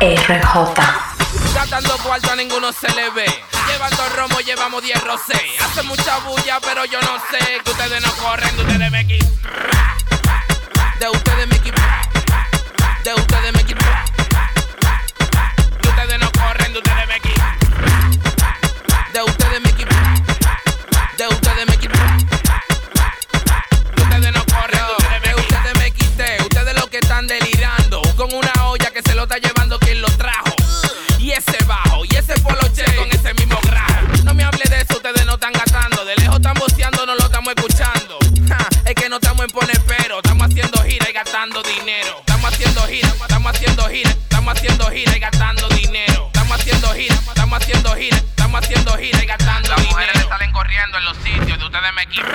RJ. Gastando cuarto a ninguno se le ve. Llevando romo, llevamos 10 rosé. Hace mucha bulla, pero yo no sé. Que ustedes no corren, de ustedes me equipo. De ustedes me equipo. De ustedes me equipo. Que ustedes no corren, de ustedes me equipo. De ustedes me equipo. De ustedes me. Que ustedes no corren, me Ustedes me quité. Ustedes lo que están delirando. Con una olla que se lo está llevando haciendo gira y gastando dinero. Estamos haciendo gira, estamos haciendo gira, estamos haciendo gira y gastando dinero. Las mujeres salen corriendo en los sitios de ustedes me equipo.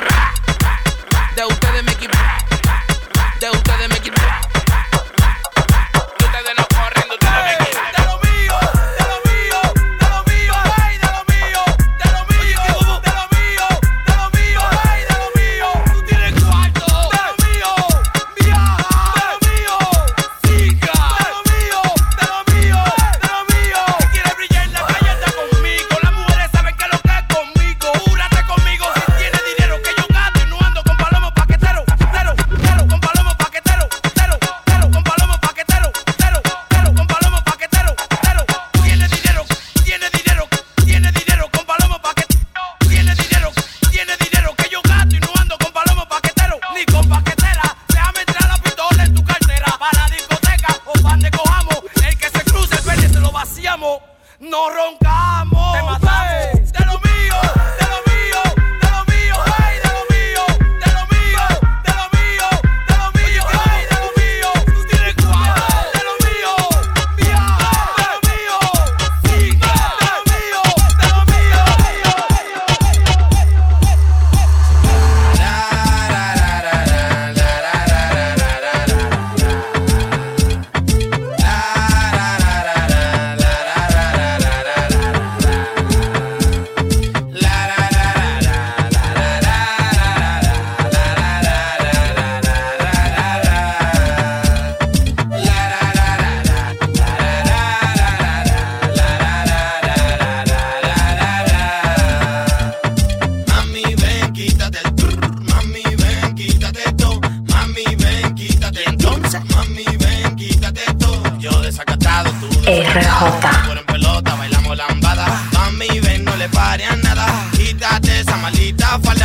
RJ. En pelota, bailamos lambada. Mami, ven, no le pare a nada. Quítate esa maldita falda.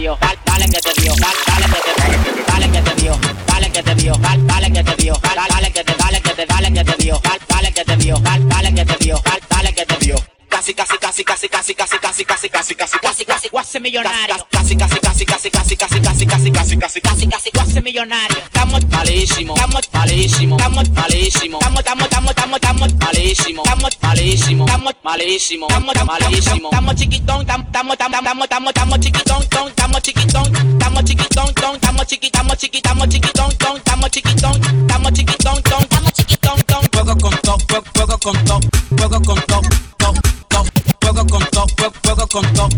Dio, dale, que te dio, dale, Casi, casi, casi, casi, casi, casi, casi, casi, casi, casi, Casi, casi, millonario. casi, casi, casi, casi, casi, casi, casi, casi, casi, casi, Casi, casi, cuasi millonario. Estamos malísimo, estamos malísimo, estamos malísimo, estamos, estamos, estamos, estamos, estamos malísimo, estamos malísimo, estamos malísimo, Estamos, estamos, malísimo. estamos chiquitón, estamos, estamos, estamos, estamos, estamos chiquitón, estamos chiquitón, estamos chiquitón, estamos chiquitamos, chiquitamos, chiquitón, estamos chiquitón, estamos chiquitón, estamos chiquitón, ton. Juego con top, juego, juego con top, juego con con top.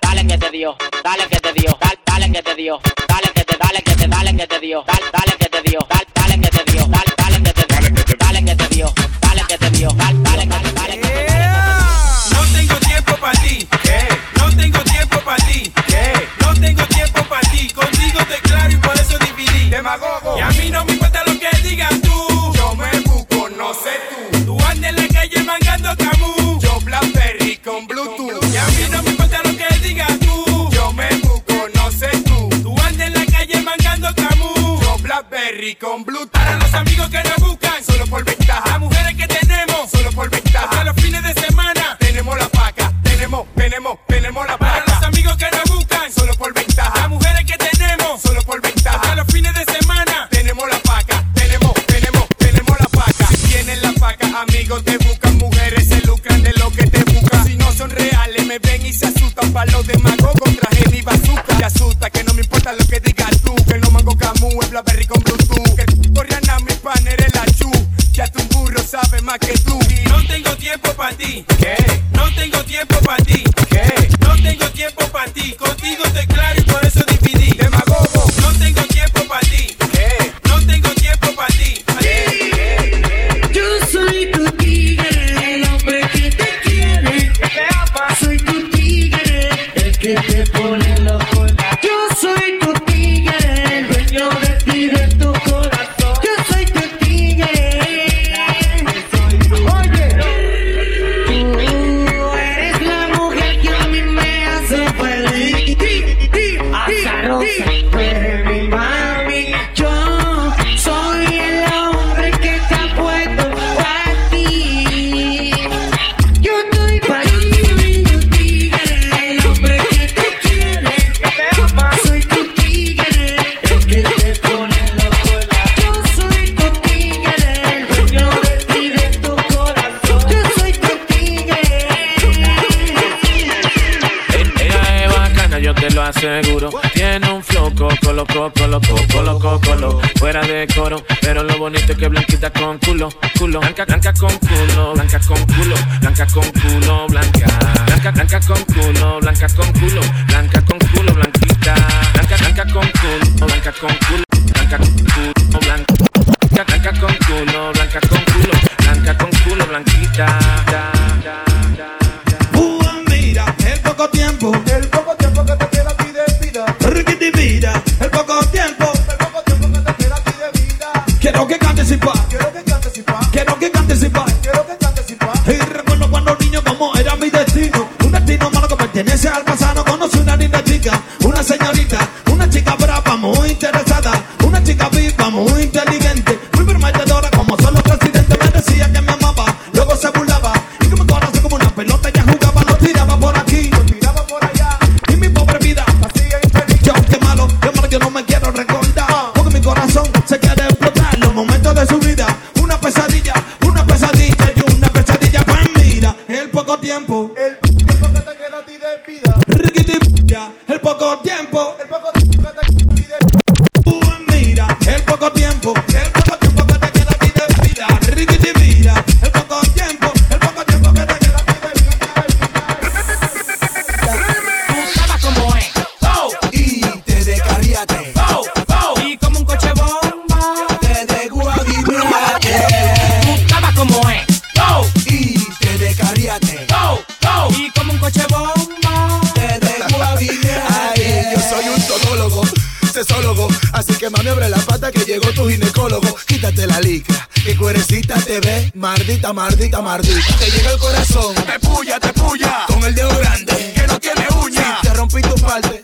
Dale que te dio, dale que te dio, dale, que te dio, dale que te, dale que te, dale que te dio, dale, que te dio, dale, que te dio, dale, que te, dale que te dio, dale que te dio, dale, que te, dale que te, Berry blanquita con culo, culo, blanca, blanca con culo, blanca con culo, blanca con culo, blanca, blanca, blanca con culo, blanca con culo, blanca con culo, blanquita, blanca, blanca con culo, blanca con culo, blanca con culo, blanca, blanca con culo, blanca con culo, blanca con culo, blanquita. mira, el poco tiempo, el poco tiempo Quiero que cantes y pa. Quiero que cantes y pa. Quiero que cantes y pa. Quiero que y. Y recuerdo cuando niño como era mi destino. Un destino malo que pertenece al pasado. Conocí una linda chica, una señorita, una chica brava muy interesada, una chica viva muy Mardita, mardita, mardita. Te llega el corazón, te puya, te puya. Con el dedo grande, que no tiene uña. Si te rompí tu parte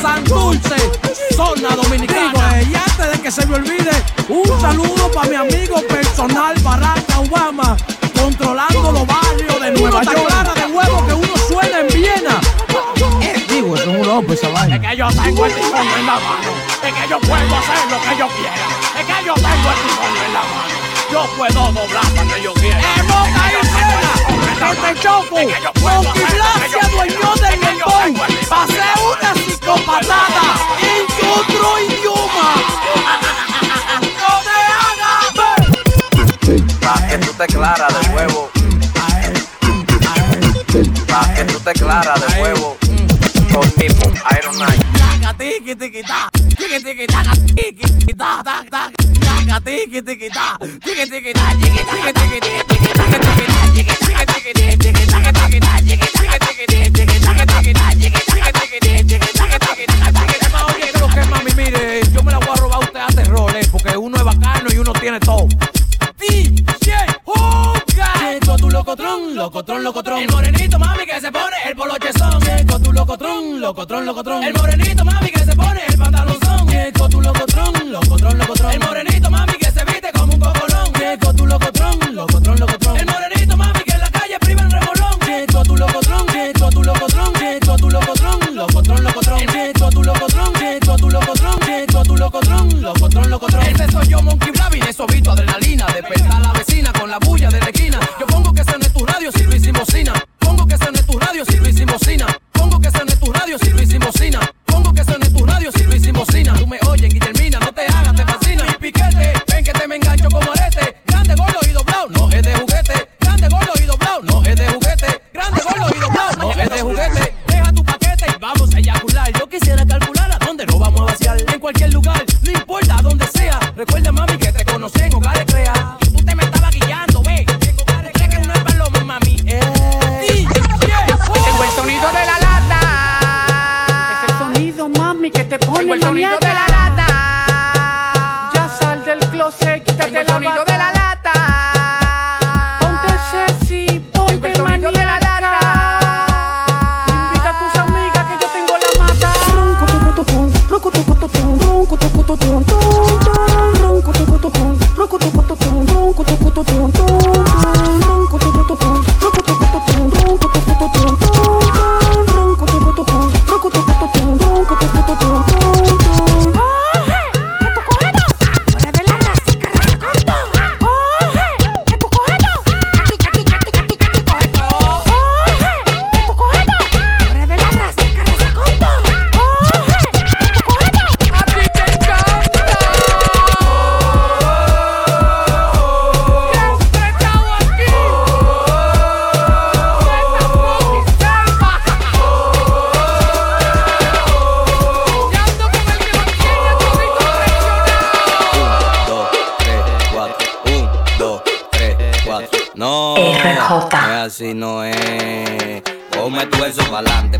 San Dulce, zona dominicana. Y antes de que se me olvide, un saludo para mi amigo personal Barack Obama, controlando los barrios de Nueva York. clara de huevo que uno suena en Viena. Digo, es un loco esa vaina. Es que yo tengo el timón en la mano. Es que yo puedo hacer lo que yo quiera. Es que yo tengo el timón en la mano. Yo puedo doblar cuando yo quiera. ¡Es boca y fuera! ¡Que te choco! Monkey Blas se adueñó del mentón. Psicopatada en otro idioma. ¡No te hagas ver! Pa' que tú te clara de huevo. Pa' que tú te clara de huevo. Con tipo, Iron Knight. Taca, tiki, tiki, ta. Tiki, tiki, taca, tiki, tiki, ta, ta, ta. Taca, tiki, tiki, ta. Tiki, tiki, ta, tiki, tiki, tiki, tiki, taca, tiki, ta, tiki, tiki, locotrón, locotrón. El morenito, mami, que se pone el polochezón. Llegó tu locotrón, locotrón, locotrón. El morenito, mami,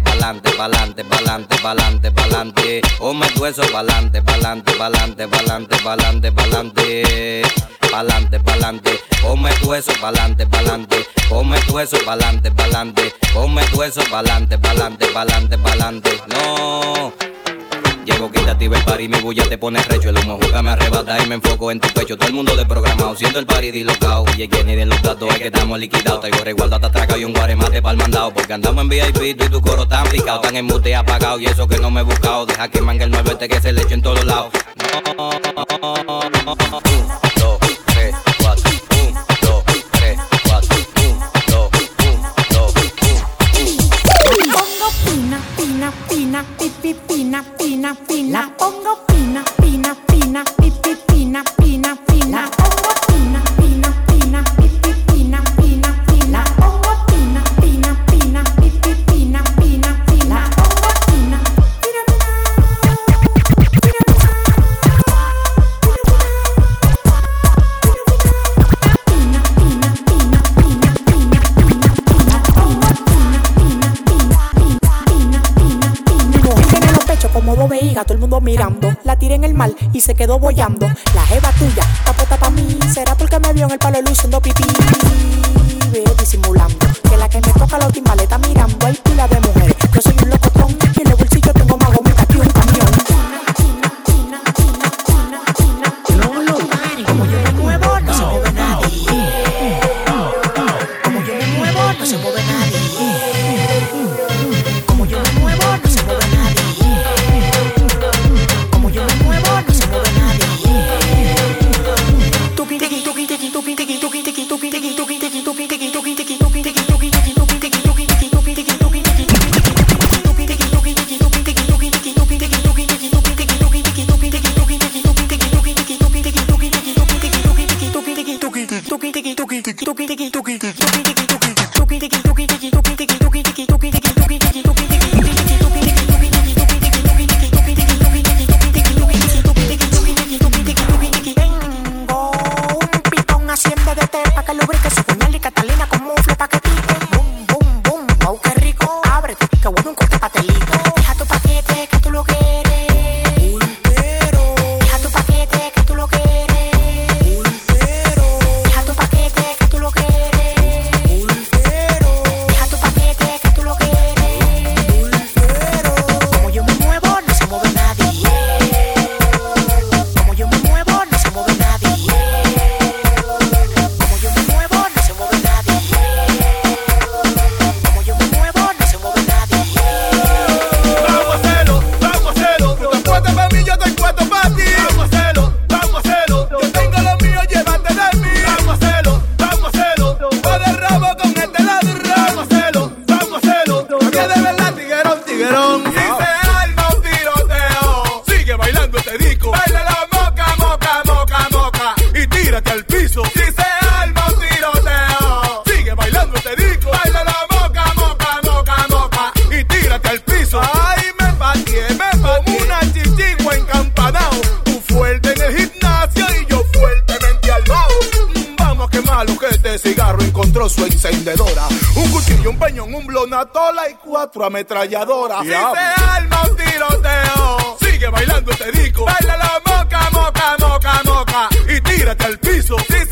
pa'lante, pa'lante, pa'lante, pa'lante, pa'lante, pa'lante. Ponme tu eso pa'lante, pa'lante, pa'lante, pa'lante, pa'lante, pa'lante. Pa'lante, pa'lante. Ponme tu eso pa'lante, pa'lante. Ponme tu eso pa'lante, pa'lante. Ponme tu eso pa'lante, pa'lante, pa'lante, pa'lante. No. Llego, ve el party, mi bulla te pone recho. El humo juega, me arrebata y me enfoco en tu pecho. Todo el mundo de programado, siendo el party dislocado. Y el ni de los datos es que estamos liquidados. Traigo resguardo hasta atraca y un guaremate pa'l mandado. Porque andamos en VIP, tú y tu coro tan picado. Tan en mute apagado y eso que no me he buscado. Deja que mangue el 9 este que se le eche en todos lados. No. Un, dos, la tiré en el mal y se quedó boyando. La jeva tuya, tapota pa' mí, será porque me vio en el palo luciendo pipí. Veo disimulando, que la que me toca los timbales está mirando, hay pila de mujeres. 時キ時キ un blonatola y cuatro ametralladoras. Si se arma un tiroteo, sigue bailando este disco. Baila la moca, moca, moca, moca y tírate al piso. Si